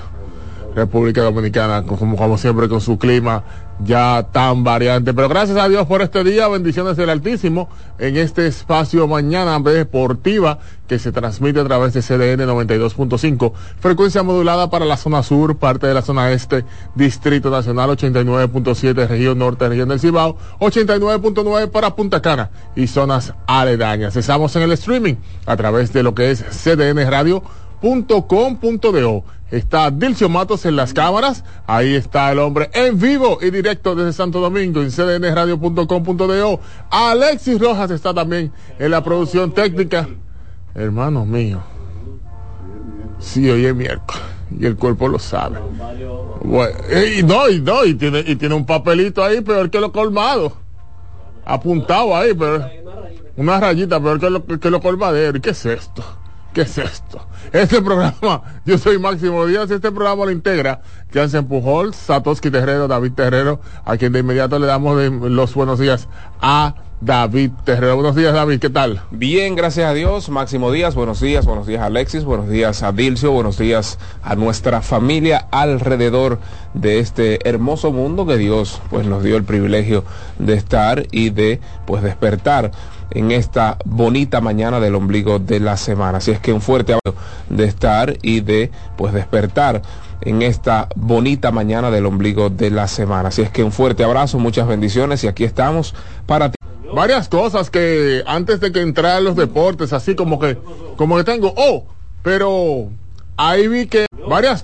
República Dominicana, como siempre con su clima ya tan variante. Pero gracias a Dios por este día, bendiciones del Altísimo en este espacio mañana deportiva que se transmite a través de CDN 92.5, frecuencia modulada para la zona sur, parte de la zona este, Distrito Nacional 89.7, región norte, región del Cibao, 89.9 para Punta Cana y zonas aledañas. Estamos en el streaming a través de lo que es CDN Radio .com.do. Está Dilcio Matos en las cámaras. Ahí está el hombre en vivo y directo desde Santo Domingo en cdnradio.com.do. Alexis Rojas está también en la producción técnica. Hermano mío. Sí, hoy es miércoles y el cuerpo lo sabe. Y no, y no, y tiene, y tiene un papelito ahí peor que lo colmado. Apuntado ahí, pero una rayita peor que lo, que lo colmadero. ¿Y qué es esto? ¿Qué es esto? Este programa, yo soy Máximo Díaz, este programa lo integra Jansen Pujol, Satoshi Terrero, David Terrero, a quien de inmediato le damos los buenos días a David Terrero. Buenos días, David, ¿qué tal? Bien, gracias a Dios. Máximo Díaz, buenos días, buenos días Alexis, buenos días a Dilcio, buenos días a nuestra familia alrededor de este hermoso mundo que Dios pues nos dio el privilegio de estar y de pues despertar en esta bonita mañana del ombligo de la semana. Así es que un fuerte abrazo de estar y de pues despertar en esta bonita mañana del ombligo de la semana. Así es que un fuerte abrazo, muchas bendiciones y aquí estamos para ti. Varias cosas que antes de que entrar los deportes, así como que, como que tengo, oh, pero ahí vi que varias cosas.